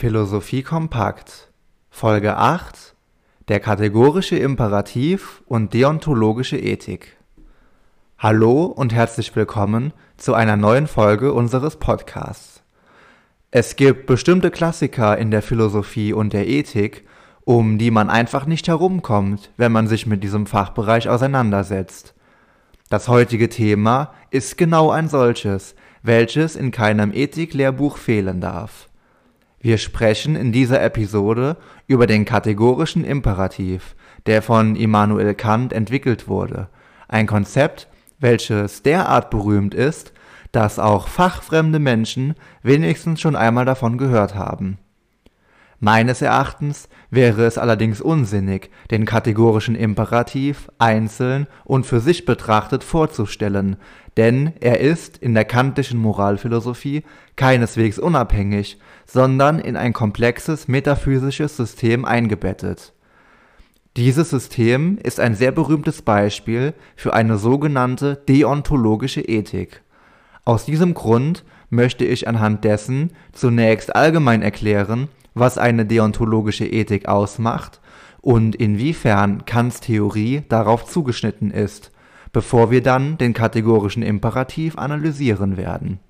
Philosophie kompakt Folge 8 Der kategorische Imperativ und deontologische Ethik Hallo und herzlich willkommen zu einer neuen Folge unseres Podcasts. Es gibt bestimmte Klassiker in der Philosophie und der Ethik, um die man einfach nicht herumkommt, wenn man sich mit diesem Fachbereich auseinandersetzt. Das heutige Thema ist genau ein solches, welches in keinem Ethiklehrbuch fehlen darf. Wir sprechen in dieser Episode über den kategorischen Imperativ, der von Immanuel Kant entwickelt wurde, ein Konzept, welches derart berühmt ist, dass auch fachfremde Menschen wenigstens schon einmal davon gehört haben. Meines Erachtens wäre es allerdings unsinnig, den kategorischen Imperativ einzeln und für sich betrachtet vorzustellen, denn er ist in der kantischen Moralphilosophie keineswegs unabhängig, sondern in ein komplexes metaphysisches System eingebettet. Dieses System ist ein sehr berühmtes Beispiel für eine sogenannte deontologische Ethik. Aus diesem Grund möchte ich anhand dessen zunächst allgemein erklären, was eine deontologische Ethik ausmacht und inwiefern Kants Theorie darauf zugeschnitten ist, bevor wir dann den kategorischen Imperativ analysieren werden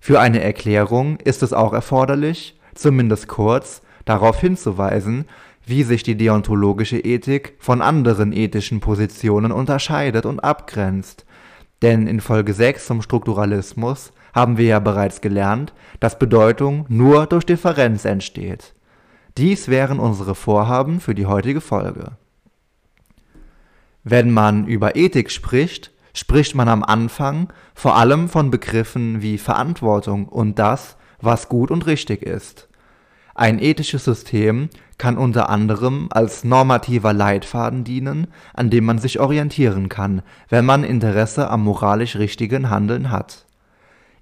für eine Erklärung ist es auch erforderlich, zumindest kurz, darauf hinzuweisen, wie sich die deontologische Ethik von anderen ethischen Positionen unterscheidet und abgrenzt. Denn in Folge 6 zum Strukturalismus haben wir ja bereits gelernt, dass Bedeutung nur durch Differenz entsteht. Dies wären unsere Vorhaben für die heutige Folge. Wenn man über Ethik spricht, spricht man am Anfang vor allem von Begriffen wie Verantwortung und das, was gut und richtig ist. Ein ethisches System kann unter anderem als normativer Leitfaden dienen, an dem man sich orientieren kann, wenn man Interesse am moralisch richtigen Handeln hat.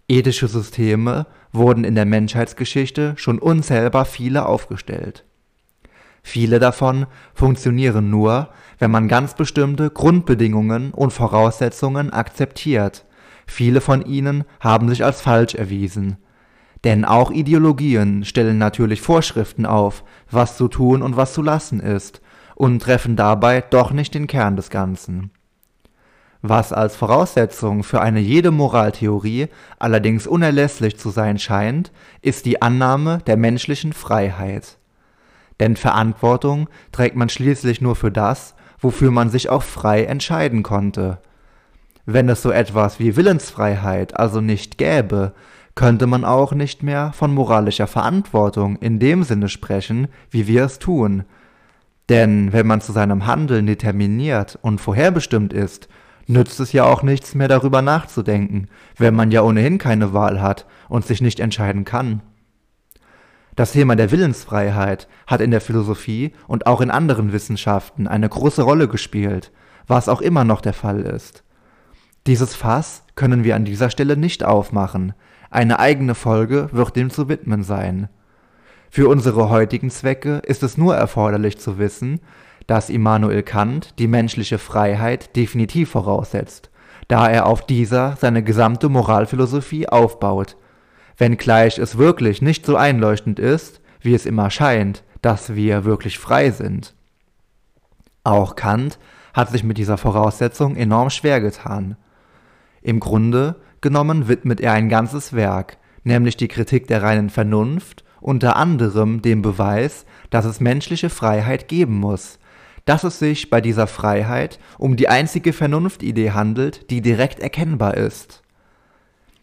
Ethische Systeme wurden in der Menschheitsgeschichte schon unzählbar viele aufgestellt. Viele davon funktionieren nur, wenn man ganz bestimmte Grundbedingungen und Voraussetzungen akzeptiert. Viele von ihnen haben sich als falsch erwiesen. Denn auch Ideologien stellen natürlich Vorschriften auf, was zu tun und was zu lassen ist, und treffen dabei doch nicht den Kern des Ganzen. Was als Voraussetzung für eine jede Moraltheorie allerdings unerlässlich zu sein scheint, ist die Annahme der menschlichen Freiheit. Denn Verantwortung trägt man schließlich nur für das, wofür man sich auch frei entscheiden konnte. Wenn es so etwas wie Willensfreiheit also nicht gäbe, könnte man auch nicht mehr von moralischer Verantwortung in dem Sinne sprechen, wie wir es tun. Denn wenn man zu seinem Handeln determiniert und vorherbestimmt ist, nützt es ja auch nichts mehr darüber nachzudenken, wenn man ja ohnehin keine Wahl hat und sich nicht entscheiden kann. Das Thema der Willensfreiheit hat in der Philosophie und auch in anderen Wissenschaften eine große Rolle gespielt, was auch immer noch der Fall ist. Dieses Fass können wir an dieser Stelle nicht aufmachen, eine eigene Folge wird dem zu widmen sein. Für unsere heutigen Zwecke ist es nur erforderlich zu wissen, dass Immanuel Kant die menschliche Freiheit definitiv voraussetzt, da er auf dieser seine gesamte Moralphilosophie aufbaut wenngleich es wirklich nicht so einleuchtend ist, wie es immer scheint, dass wir wirklich frei sind. Auch Kant hat sich mit dieser Voraussetzung enorm schwer getan. Im Grunde genommen widmet er ein ganzes Werk, nämlich die Kritik der reinen Vernunft, unter anderem dem Beweis, dass es menschliche Freiheit geben muss, dass es sich bei dieser Freiheit um die einzige Vernunftidee handelt, die direkt erkennbar ist.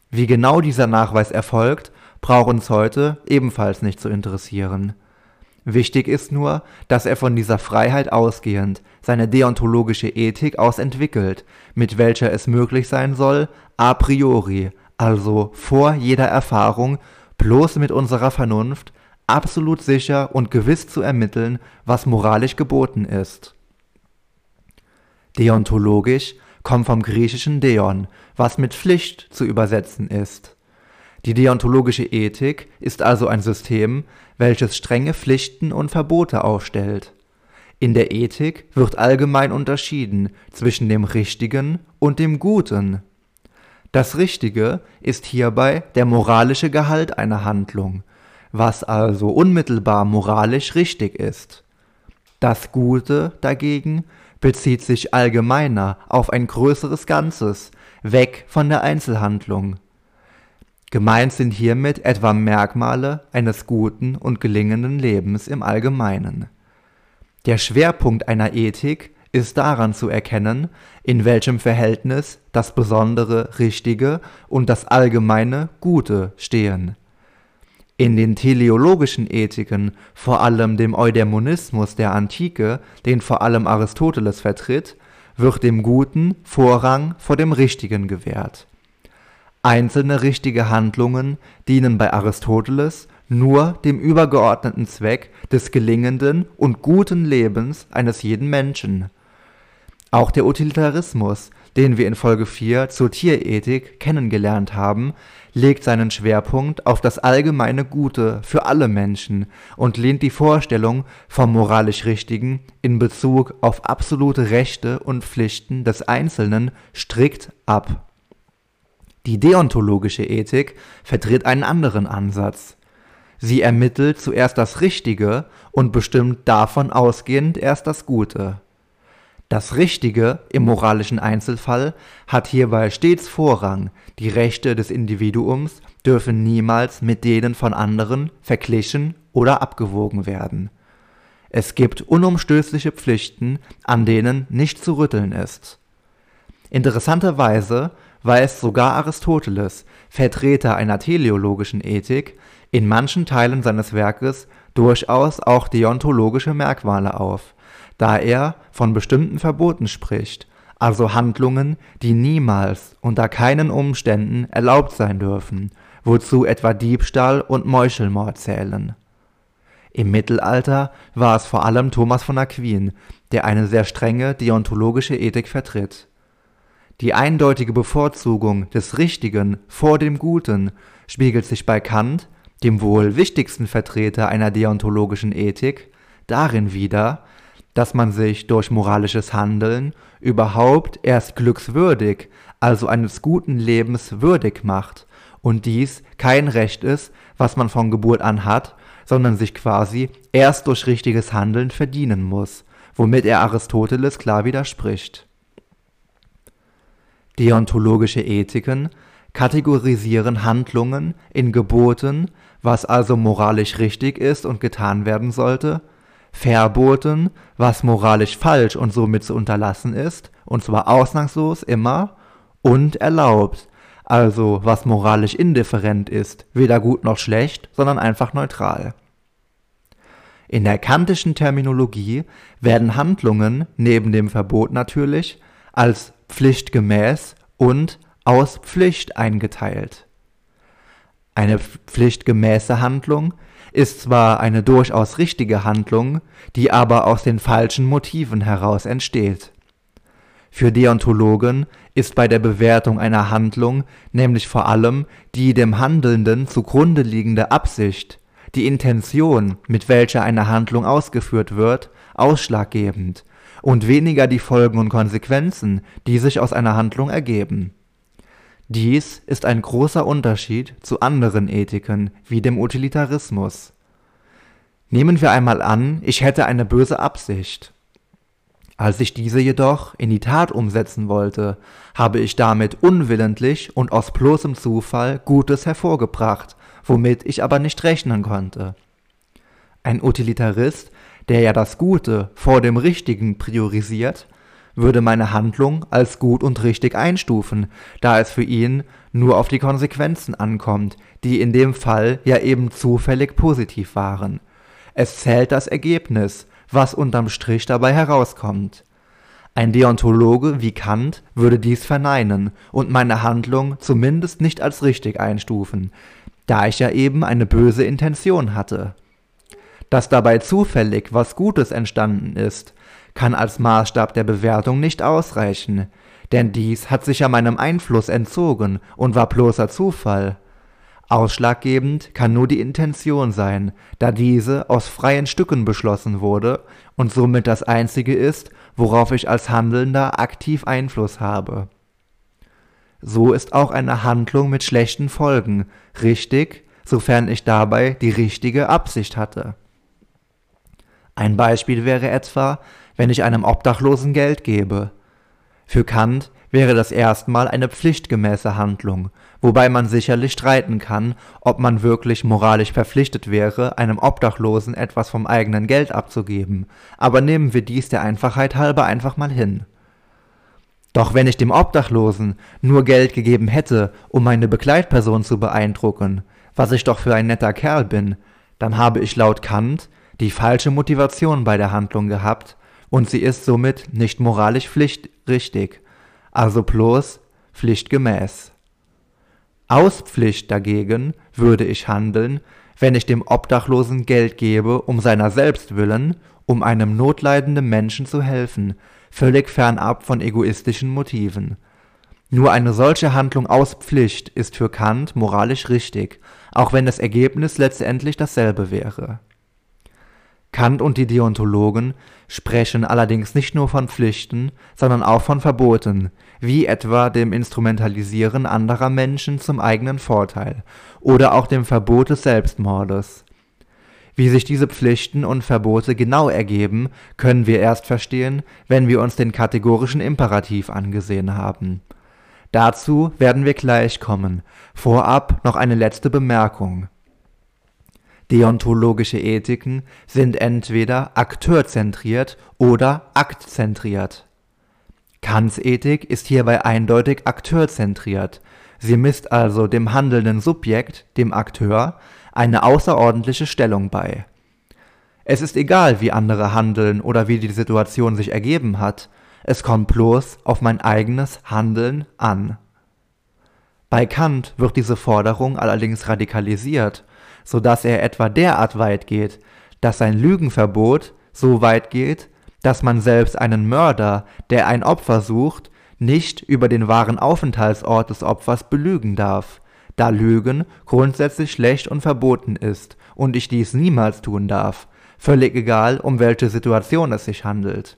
Wie genau dieser Nachweis erfolgt, braucht uns heute ebenfalls nicht zu interessieren. Wichtig ist nur, dass er von dieser Freiheit ausgehend seine deontologische Ethik aus entwickelt, mit welcher es möglich sein soll, a priori, also vor jeder Erfahrung, bloß mit unserer Vernunft, absolut sicher und gewiss zu ermitteln, was moralisch geboten ist. Deontologisch kommt vom griechischen Deon, was mit Pflicht zu übersetzen ist. Die deontologische Ethik ist also ein System, welches strenge Pflichten und Verbote aufstellt. In der Ethik wird allgemein unterschieden zwischen dem Richtigen und dem Guten. Das Richtige ist hierbei der moralische Gehalt einer Handlung, was also unmittelbar moralisch richtig ist. Das Gute dagegen bezieht sich allgemeiner auf ein größeres Ganzes, weg von der Einzelhandlung. Gemeint sind hiermit etwa Merkmale eines guten und gelingenden Lebens im Allgemeinen. Der Schwerpunkt einer Ethik ist daran zu erkennen, in welchem Verhältnis das besondere Richtige und das allgemeine Gute stehen. In den teleologischen Ethiken, vor allem dem Eudämonismus der Antike, den vor allem Aristoteles vertritt, wird dem Guten Vorrang vor dem Richtigen gewährt Einzelne richtige Handlungen dienen bei Aristoteles nur dem übergeordneten Zweck des gelingenden und guten Lebens eines jeden Menschen. Auch der Utilitarismus, den wir in Folge 4 zur Tierethik kennengelernt haben, legt seinen Schwerpunkt auf das allgemeine Gute für alle Menschen und lehnt die Vorstellung vom moralisch Richtigen in Bezug auf absolute Rechte und Pflichten des Einzelnen strikt ab die deontologische Ethik vertritt einen anderen Ansatz. Sie ermittelt zuerst das Richtige und bestimmt davon ausgehend erst das Gute. Das Richtige im moralischen Einzelfall hat hierbei stets Vorrang, die Rechte des Individuums dürfen niemals mit denen von anderen verglichen oder abgewogen werden. Es gibt unumstößliche Pflichten, an denen nicht zu rütteln ist. Interessanterweise weist sogar Aristoteles, Vertreter einer teleologischen Ethik, in manchen Teilen seines Werkes durchaus auch deontologische Merkmale auf, da er von bestimmten Verboten spricht, also Handlungen, die niemals unter keinen Umständen erlaubt sein dürfen, wozu etwa Diebstahl und Meuchelmord zählen. Im Mittelalter war es vor allem Thomas von Aquin, der eine sehr strenge deontologische Ethik vertritt die eindeutige Bevorzugung des Richtigen vor dem Guten spiegelt sich bei Kant, dem wohl wichtigsten Vertreter einer deontologischen Ethik, darin wider, dass man sich durch moralisches Handeln überhaupt erst glückswürdig, also eines guten Lebens würdig macht, und dies kein Recht ist, was man von Geburt an hat, sondern sich quasi erst durch richtiges Handeln verdienen muss, womit er Aristoteles klar widerspricht. Deontologische Ethiken kategorisieren Handlungen in Geboten, was also moralisch richtig ist und getan werden sollte, Verboten, was moralisch falsch und somit zu unterlassen ist, und zwar ausnahmslos immer, und erlaubt, also was moralisch indifferent ist, weder gut noch schlecht, sondern einfach neutral. In der kantischen Terminologie werden Handlungen, neben dem Verbot natürlich, als pflichtgemäß und aus Pflicht eingeteilt. Eine pflichtgemäße Handlung ist zwar eine durchaus richtige Handlung, die aber aus den falschen Motiven heraus entsteht. Für Deontologen ist bei der Bewertung einer Handlung nämlich vor allem die dem Handelnden zugrunde liegende Absicht, die Intention, mit welcher eine Handlung ausgeführt wird, ausschlaggebend und weniger die Folgen und Konsequenzen, die sich aus einer Handlung ergeben. Dies ist ein großer Unterschied zu anderen Ethiken wie dem Utilitarismus. Nehmen wir einmal an, ich hätte eine böse Absicht. Als ich diese jedoch in die Tat umsetzen wollte, habe ich damit unwillentlich und aus bloßem Zufall Gutes hervorgebracht, womit ich aber nicht rechnen konnte. Ein Utilitarist der ja das Gute vor dem Richtigen priorisiert, würde meine Handlung als gut und richtig einstufen, da es für ihn nur auf die Konsequenzen ankommt, die in dem Fall ja eben zufällig positiv waren. Es zählt das Ergebnis, was unterm Strich dabei herauskommt. Ein Deontologe wie Kant würde dies verneinen und meine Handlung zumindest nicht als richtig einstufen, da ich ja eben eine böse Intention hatte. Dass dabei zufällig was Gutes entstanden ist, kann als Maßstab der Bewertung nicht ausreichen, denn dies hat sich ja meinem Einfluss entzogen und war bloßer Zufall. Ausschlaggebend kann nur die Intention sein, da diese aus freien Stücken beschlossen wurde und somit das einzige ist, worauf ich als Handelnder aktiv Einfluss habe. So ist auch eine Handlung mit schlechten Folgen richtig, sofern ich dabei die richtige Absicht hatte. Ein Beispiel wäre etwa, wenn ich einem Obdachlosen Geld gebe. Für Kant wäre das erstmal eine pflichtgemäße Handlung, wobei man sicherlich streiten kann, ob man wirklich moralisch verpflichtet wäre, einem Obdachlosen etwas vom eigenen Geld abzugeben, aber nehmen wir dies der Einfachheit halber einfach mal hin. Doch wenn ich dem Obdachlosen nur Geld gegeben hätte, um meine Begleitperson zu beeindrucken, was ich doch für ein netter Kerl bin, dann habe ich laut Kant die falsche Motivation bei der Handlung gehabt und sie ist somit nicht moralisch pflichtrichtig, also bloß pflichtgemäß. Aus Pflicht dagegen würde ich handeln, wenn ich dem Obdachlosen Geld gebe, um seiner selbst willen, um einem notleidenden Menschen zu helfen, völlig fernab von egoistischen Motiven. Nur eine solche Handlung aus Pflicht ist für Kant moralisch richtig, auch wenn das Ergebnis letztendlich dasselbe wäre. Kant und die Deontologen sprechen allerdings nicht nur von Pflichten, sondern auch von Verboten, wie etwa dem Instrumentalisieren anderer Menschen zum eigenen Vorteil oder auch dem Verbot des Selbstmordes. Wie sich diese Pflichten und Verbote genau ergeben, können wir erst verstehen, wenn wir uns den kategorischen Imperativ angesehen haben. Dazu werden wir gleich kommen. Vorab noch eine letzte Bemerkung. Deontologische Ethiken sind entweder akteurzentriert oder aktzentriert. Kants Ethik ist hierbei eindeutig akteurzentriert. Sie misst also dem handelnden Subjekt, dem Akteur, eine außerordentliche Stellung bei. Es ist egal, wie andere handeln oder wie die Situation sich ergeben hat, es kommt bloß auf mein eigenes Handeln an. Bei Kant wird diese Forderung allerdings radikalisiert, so dass er etwa derart weit geht, dass sein Lügenverbot so weit geht, dass man selbst einen Mörder, der ein Opfer sucht, nicht über den wahren Aufenthaltsort des Opfers belügen darf, da Lügen grundsätzlich schlecht und verboten ist und ich dies niemals tun darf, völlig egal, um welche Situation es sich handelt.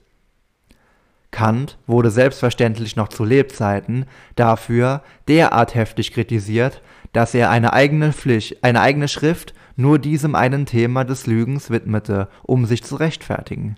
Kant wurde selbstverständlich noch zu Lebzeiten dafür derart heftig kritisiert, dass er eine eigene Pflicht, eine eigene Schrift nur diesem einen Thema des Lügens widmete, um sich zu rechtfertigen.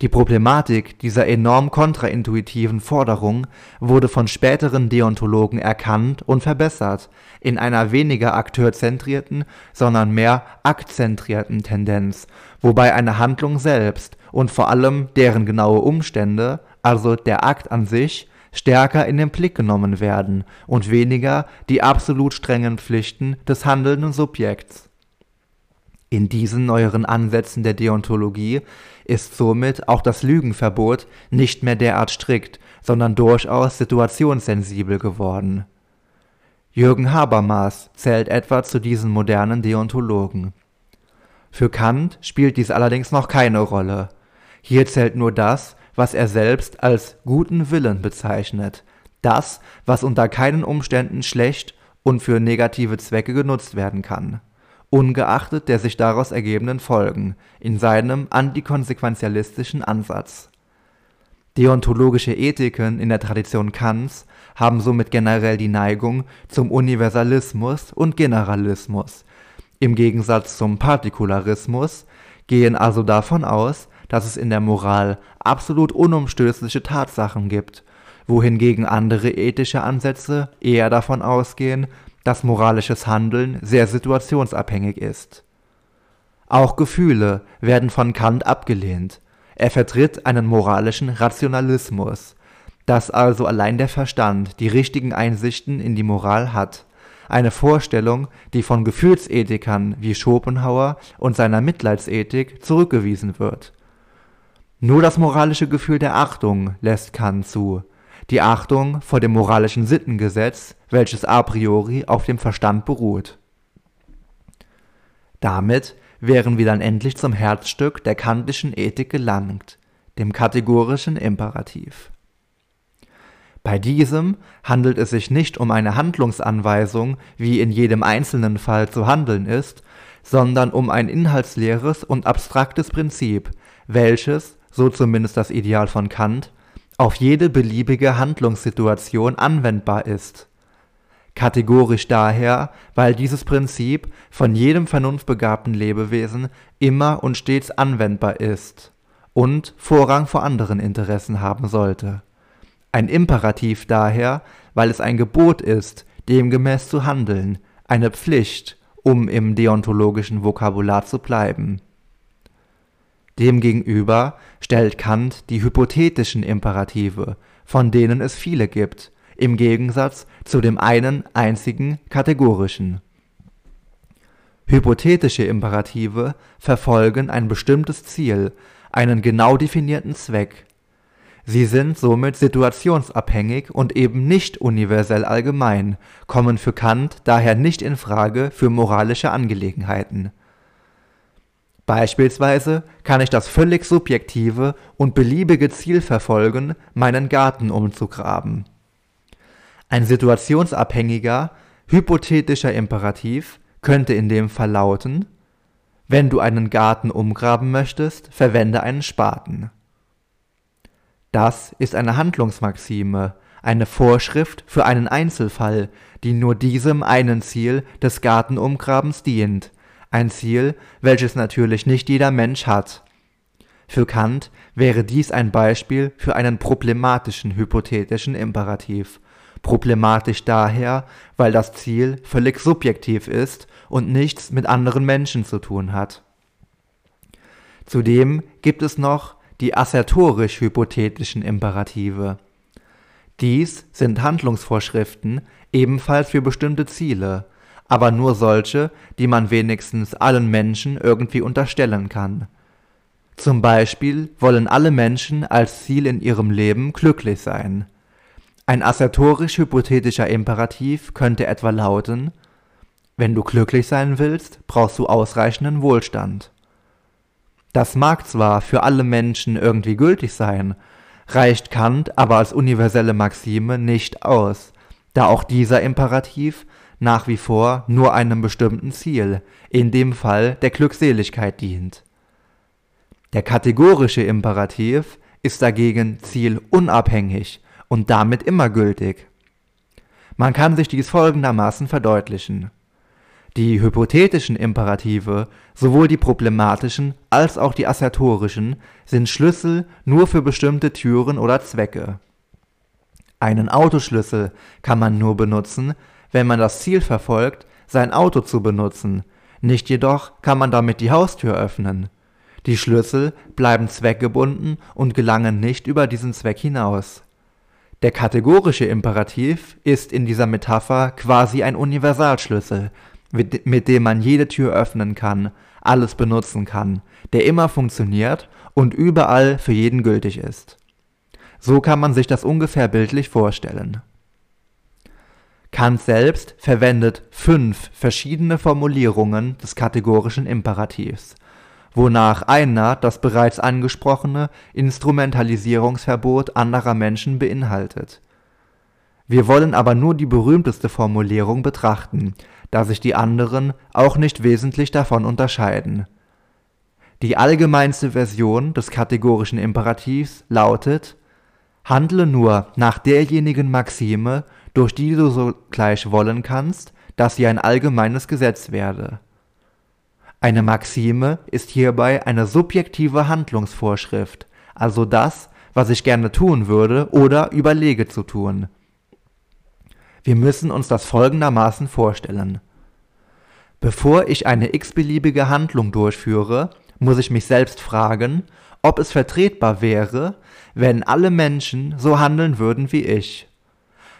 Die Problematik dieser enorm kontraintuitiven Forderung wurde von späteren Deontologen erkannt und verbessert, in einer weniger akteurzentrierten, sondern mehr aktzentrierten Tendenz, wobei eine Handlung selbst und vor allem deren genaue Umstände, also der Akt an sich, stärker in den Blick genommen werden und weniger die absolut strengen Pflichten des handelnden Subjekts. In diesen neueren Ansätzen der Deontologie ist somit auch das Lügenverbot nicht mehr derart strikt, sondern durchaus situationssensibel geworden. Jürgen Habermas zählt etwa zu diesen modernen Deontologen. Für Kant spielt dies allerdings noch keine Rolle. Hier zählt nur das, was er selbst als guten Willen bezeichnet, das, was unter keinen Umständen schlecht und für negative Zwecke genutzt werden kann. Ungeachtet der sich daraus ergebenden Folgen, in seinem antikonsequentialistischen Ansatz. Deontologische Ethiken in der Tradition Kants haben somit generell die Neigung zum Universalismus und Generalismus, im Gegensatz zum Partikularismus, gehen also davon aus, dass es in der Moral absolut unumstößliche Tatsachen gibt, wohingegen andere ethische Ansätze eher davon ausgehen, dass moralisches Handeln sehr situationsabhängig ist. Auch Gefühle werden von Kant abgelehnt. Er vertritt einen moralischen Rationalismus, dass also allein der Verstand die richtigen Einsichten in die Moral hat, eine Vorstellung, die von Gefühlsethikern wie Schopenhauer und seiner Mitleidsethik zurückgewiesen wird. Nur das moralische Gefühl der Achtung lässt Kant zu, die Achtung vor dem moralischen Sittengesetz, welches a priori auf dem Verstand beruht. Damit wären wir dann endlich zum Herzstück der kantischen Ethik gelangt, dem kategorischen Imperativ. Bei diesem handelt es sich nicht um eine Handlungsanweisung, wie in jedem einzelnen Fall zu handeln ist, sondern um ein inhaltsleeres und abstraktes Prinzip, welches, so zumindest das Ideal von Kant, auf jede beliebige Handlungssituation anwendbar ist. kategorisch daher, weil dieses Prinzip von jedem vernunftbegabten Lebewesen immer und stets anwendbar ist und Vorrang vor anderen Interessen haben sollte. Ein Imperativ daher, weil es ein Gebot ist, demgemäß zu handeln, eine Pflicht, um im deontologischen Vokabular zu bleiben. Demgegenüber stellt Kant die hypothetischen Imperative, von denen es viele gibt, im Gegensatz zu dem einen einzigen kategorischen. Hypothetische Imperative verfolgen ein bestimmtes Ziel, einen genau definierten Zweck. Sie sind somit situationsabhängig und eben nicht universell allgemein, kommen für Kant daher nicht in Frage für moralische Angelegenheiten. Beispielsweise kann ich das völlig subjektive und beliebige Ziel verfolgen, meinen Garten umzugraben. Ein situationsabhängiger, hypothetischer Imperativ könnte in dem Fall lauten: Wenn du einen Garten umgraben möchtest, verwende einen Spaten. Das ist eine Handlungsmaxime, eine Vorschrift für einen Einzelfall, die nur diesem einen Ziel des Gartenumgrabens dient, ein Ziel, welches natürlich nicht jeder Mensch hat. Für Kant wäre dies ein Beispiel für einen problematischen hypothetischen Imperativ Problematisch daher, weil das Ziel völlig subjektiv ist und nichts mit anderen Menschen zu tun hat. Zudem gibt es noch die assertorisch-hypothetischen Imperative. Dies sind Handlungsvorschriften ebenfalls für bestimmte Ziele, aber nur solche, die man wenigstens allen Menschen irgendwie unterstellen kann. Zum Beispiel wollen alle Menschen als Ziel in ihrem Leben glücklich sein ein assertorisch-hypothetischer Imperativ könnte etwa lauten: Wenn du glücklich sein willst, brauchst du ausreichenden Wohlstand. Das mag zwar für alle Menschen irgendwie gültig sein, reicht Kant aber als universelle Maxime nicht aus, da auch dieser Imperativ nach wie vor nur einem bestimmten Ziel, in dem Fall der Glückseligkeit dient. Der kategorische Imperativ ist dagegen zielunabhängig und damit immer gültig. Man kann sich dies folgendermaßen verdeutlichen. Die hypothetischen Imperative, sowohl die problematischen als auch die assertorischen, sind Schlüssel nur für bestimmte Türen oder Zwecke. Einen Autoschlüssel kann man nur benutzen, wenn man das Ziel verfolgt, sein Auto zu benutzen, nicht jedoch kann man damit die Haustür öffnen. Die Schlüssel bleiben zweckgebunden und gelangen nicht über diesen Zweck hinaus. Der kategorische Imperativ ist in dieser Metapher quasi ein Universalschlüssel, mit dem man jede Tür öffnen kann, alles benutzen kann, der immer funktioniert und überall für jeden gültig ist. So kann man sich das ungefähr bildlich vorstellen. Kant selbst verwendet fünf verschiedene Formulierungen des kategorischen Imperativs, wonach einer das bereits angesprochene Instrumentalisierungsverbot anderer Menschen beinhaltet. Wir wollen aber nur die berühmteste Formulierung betrachten, da sich die anderen auch nicht wesentlich davon unterscheiden. Die allgemeinste Version des kategorischen Imperativs lautet Handle nur nach derjenigen Maxime, durch die du sogleich wollen kannst, dass sie ein allgemeines Gesetz werde eine Maxime ist hierbei eine subjektive Handlungsvorschrift, also das, was ich gerne tun würde oder überlege zu tun. Wir müssen uns das folgendermaßen vorstellen. Bevor ich eine x-beliebige Handlung durchführe, muss ich mich selbst fragen, ob es vertretbar wäre, wenn alle Menschen so handeln würden wie ich.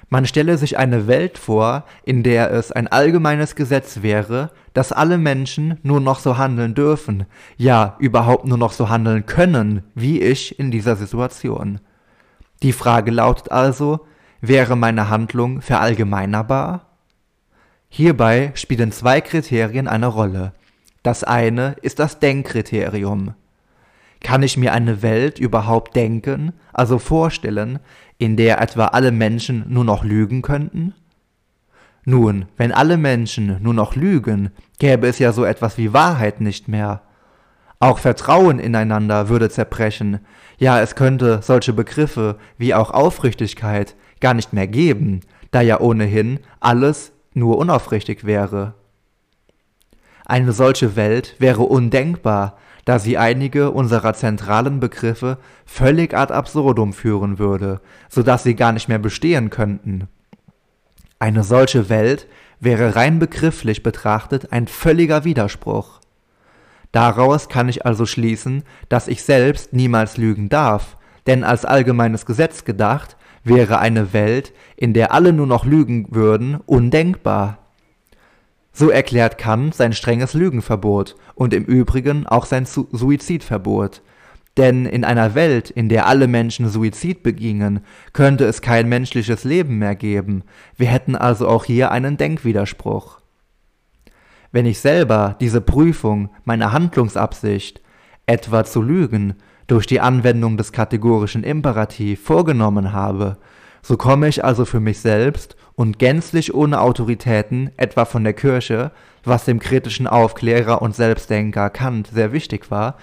Man stelle sich eine Welt vor, in der es ein allgemeines Gesetz wäre, dass alle Menschen nur noch so handeln dürfen, ja überhaupt nur noch so handeln können, wie ich in dieser Situation. Die Frage lautet also, wäre meine Handlung verallgemeinerbar? Hierbei spielen zwei Kriterien eine Rolle. Das eine ist das Denkkriterium. Kann ich mir eine Welt überhaupt denken, also vorstellen, in der etwa alle Menschen nur noch lügen könnten? Nun, wenn alle Menschen nur noch lügen, gäbe es ja so etwas wie Wahrheit nicht mehr. Auch Vertrauen ineinander würde zerbrechen, ja es könnte solche Begriffe wie auch Aufrichtigkeit gar nicht mehr geben, da ja ohnehin alles nur unaufrichtig wäre. Eine solche Welt wäre undenkbar, da sie einige unserer zentralen Begriffe völlig ad absurdum führen würde, so dass sie gar nicht mehr bestehen könnten. Eine solche Welt wäre rein begrifflich betrachtet ein völliger Widerspruch. Daraus kann ich also schließen, dass ich selbst niemals lügen darf, denn als allgemeines Gesetz gedacht, wäre eine Welt, in der alle nur noch lügen würden, undenkbar. So erklärt Kant sein strenges Lügenverbot und im Übrigen auch sein Suizidverbot. Denn in einer Welt, in der alle Menschen Suizid begingen, könnte es kein menschliches Leben mehr geben. Wir hätten also auch hier einen Denkwiderspruch. Wenn ich selber diese Prüfung meiner Handlungsabsicht, etwa zu lügen, durch die Anwendung des kategorischen Imperativ vorgenommen habe, so komme ich also für mich selbst und gänzlich ohne Autoritäten, etwa von der Kirche, was dem kritischen Aufklärer und Selbstdenker Kant sehr wichtig war,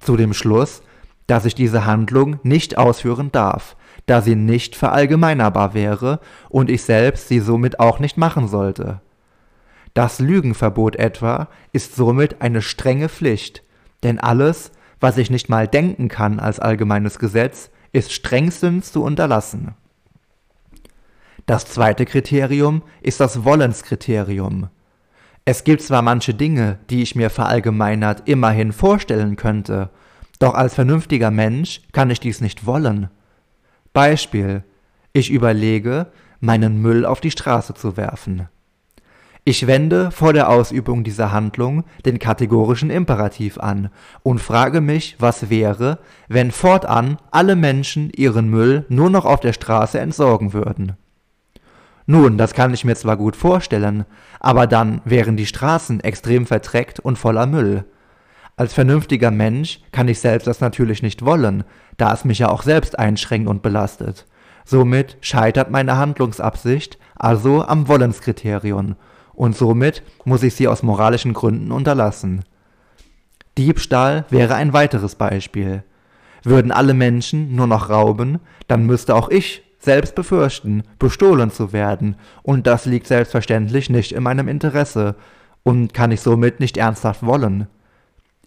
zu dem Schluss, dass ich diese Handlung nicht ausführen darf, da sie nicht verallgemeinerbar wäre und ich selbst sie somit auch nicht machen sollte. Das Lügenverbot etwa ist somit eine strenge Pflicht, denn alles, was ich nicht mal denken kann als allgemeines Gesetz, ist strengstens zu unterlassen. Das zweite Kriterium ist das Wollenskriterium. Es gibt zwar manche Dinge, die ich mir verallgemeinert immerhin vorstellen könnte, doch als vernünftiger Mensch kann ich dies nicht wollen. Beispiel, ich überlege, meinen Müll auf die Straße zu werfen. Ich wende vor der Ausübung dieser Handlung den kategorischen Imperativ an und frage mich, was wäre, wenn fortan alle Menschen ihren Müll nur noch auf der Straße entsorgen würden. Nun, das kann ich mir zwar gut vorstellen, aber dann wären die Straßen extrem verdreckt und voller Müll. Als vernünftiger Mensch kann ich selbst das natürlich nicht wollen, da es mich ja auch selbst einschränkt und belastet. Somit scheitert meine Handlungsabsicht also am Wollenskriterium und somit muss ich sie aus moralischen Gründen unterlassen. Diebstahl wäre ein weiteres Beispiel. Würden alle Menschen nur noch rauben, dann müsste auch ich selbst befürchten, bestohlen zu werden, und das liegt selbstverständlich nicht in meinem Interesse und kann ich somit nicht ernsthaft wollen.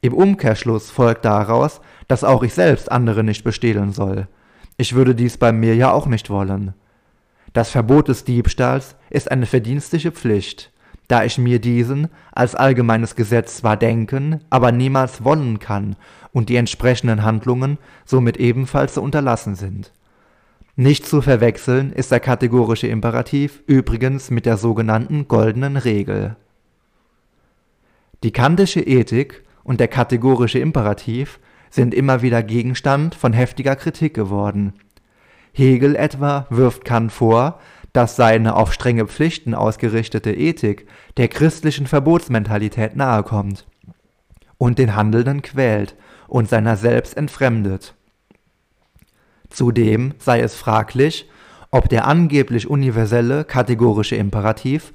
Im Umkehrschluss folgt daraus, dass auch ich selbst andere nicht bestehlen soll. Ich würde dies bei mir ja auch nicht wollen. Das Verbot des Diebstahls ist eine verdienstliche Pflicht, da ich mir diesen als allgemeines Gesetz zwar denken, aber niemals wollen kann und die entsprechenden Handlungen somit ebenfalls zu unterlassen sind. Nicht zu verwechseln ist der kategorische Imperativ übrigens mit der sogenannten goldenen Regel. Die kantische Ethik und der kategorische Imperativ sind immer wieder Gegenstand von heftiger Kritik geworden. Hegel etwa wirft Kant vor, dass seine auf strenge Pflichten ausgerichtete Ethik der christlichen Verbotsmentalität nahekommt und den Handelnden quält und seiner selbst entfremdet. Zudem sei es fraglich, ob der angeblich universelle kategorische Imperativ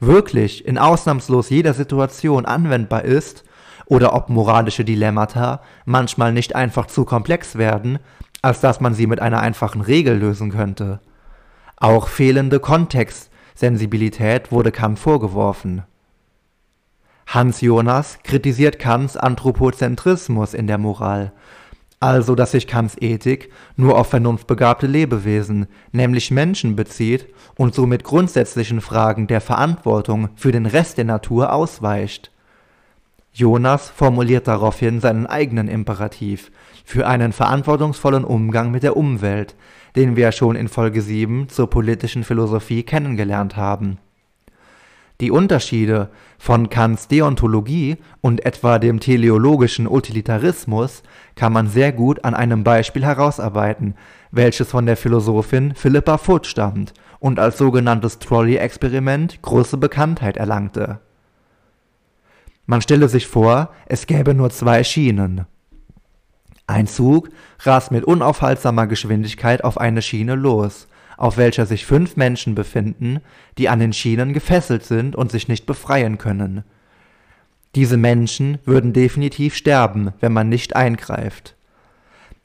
wirklich in ausnahmslos jeder Situation anwendbar ist oder ob moralische Dilemmata manchmal nicht einfach zu komplex werden, als dass man sie mit einer einfachen Regel lösen könnte. Auch fehlende Kontextsensibilität wurde Kant vorgeworfen. Hans Jonas kritisiert Kants Anthropozentrismus in der Moral, also dass sich Kants Ethik nur auf vernunftbegabte Lebewesen, nämlich Menschen bezieht und somit grundsätzlichen Fragen der Verantwortung für den Rest der Natur ausweicht. Jonas formuliert daraufhin seinen eigenen Imperativ für einen verantwortungsvollen Umgang mit der Umwelt, den wir schon in Folge 7 zur politischen Philosophie kennengelernt haben. Die Unterschiede von Kants Deontologie und etwa dem teleologischen Utilitarismus kann man sehr gut an einem Beispiel herausarbeiten, welches von der Philosophin Philippa Foot stammt und als sogenanntes Trolley-Experiment große Bekanntheit erlangte. Man stelle sich vor, es gäbe nur zwei Schienen. Ein Zug rast mit unaufhaltsamer Geschwindigkeit auf eine Schiene los, auf welcher sich fünf Menschen befinden, die an den Schienen gefesselt sind und sich nicht befreien können. Diese Menschen würden definitiv sterben, wenn man nicht eingreift.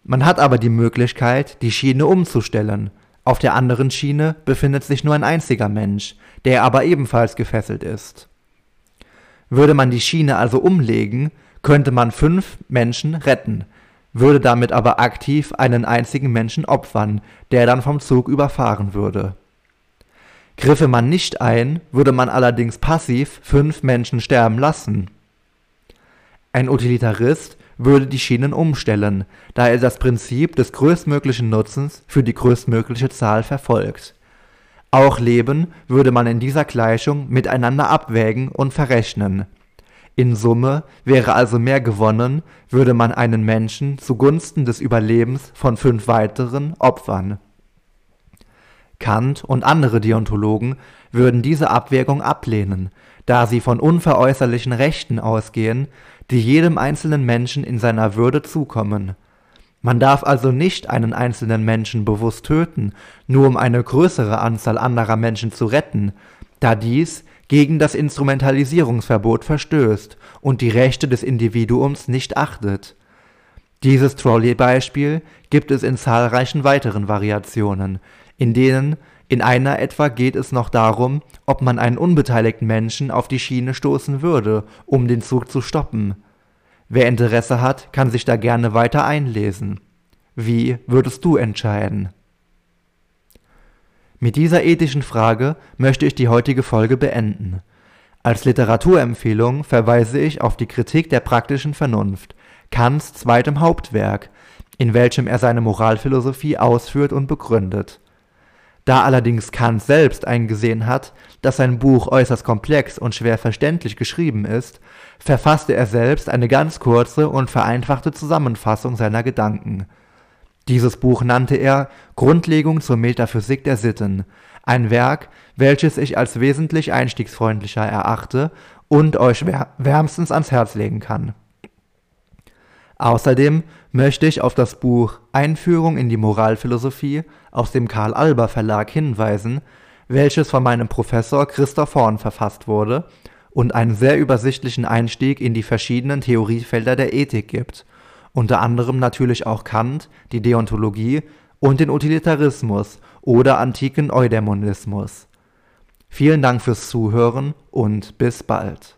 Man hat aber die Möglichkeit, die Schiene umzustellen, Auf der anderen Schiene befindet sich nur ein einziger Mensch, der aber ebenfalls gefesselt ist. Würde man die Schiene also umlegen, könnte man fünf Menschen retten, würde damit aber aktiv einen einzigen Menschen opfern, der dann vom Zug überfahren würde. Griffe man nicht ein, würde man allerdings passiv fünf Menschen sterben lassen. Ein Utilitarist würde die Schienen umstellen, da er das Prinzip des größtmöglichen Nutzens für die größtmögliche Zahl verfolgt. Auch Leben würde man in dieser Gleichung miteinander abwägen und verrechnen. In Summe wäre also mehr gewonnen, würde man einen Menschen zugunsten des Überlebens von fünf weiteren opfern. Kant und andere Deontologen würden diese Abwägung ablehnen, da sie von unveräußerlichen Rechten ausgehen, die jedem einzelnen Menschen in seiner Würde zukommen. Man darf also nicht einen einzelnen Menschen bewusst töten, nur um eine größere Anzahl anderer Menschen zu retten, da dies gegen das Instrumentalisierungsverbot verstößt und die Rechte des Individuums nicht achtet. Dieses Trolley-Beispiel gibt es in zahlreichen weiteren Variationen, in denen in einer etwa geht es noch darum, ob man einen unbeteiligten Menschen auf die Schiene stoßen würde, um den Zug zu stoppen. Wer Interesse hat, kann sich da gerne weiter einlesen. Wie würdest du entscheiden? Mit dieser ethischen Frage möchte ich die heutige Folge beenden. Als Literaturempfehlung verweise ich auf die Kritik der praktischen Vernunft, Kants zweitem Hauptwerk, in welchem er seine Moralphilosophie ausführt und begründet. Da allerdings Kant selbst eingesehen hat, dass sein Buch äußerst komplex und schwer verständlich geschrieben ist, verfasste er selbst eine ganz kurze und vereinfachte Zusammenfassung seiner Gedanken. Dieses Buch nannte er Grundlegung zur Metaphysik der Sitten, ein Werk, welches ich als wesentlich einstiegsfreundlicher erachte und euch wärmstens ans Herz legen kann. Außerdem möchte ich auf das Buch Einführung in die Moralphilosophie aus dem Karl-Alber-Verlag hinweisen, welches von meinem Professor Christoph Horn verfasst wurde und einen sehr übersichtlichen Einstieg in die verschiedenen Theoriefelder der Ethik gibt, unter anderem natürlich auch Kant, die Deontologie und den Utilitarismus oder antiken Eudämonismus. Vielen Dank fürs Zuhören und bis bald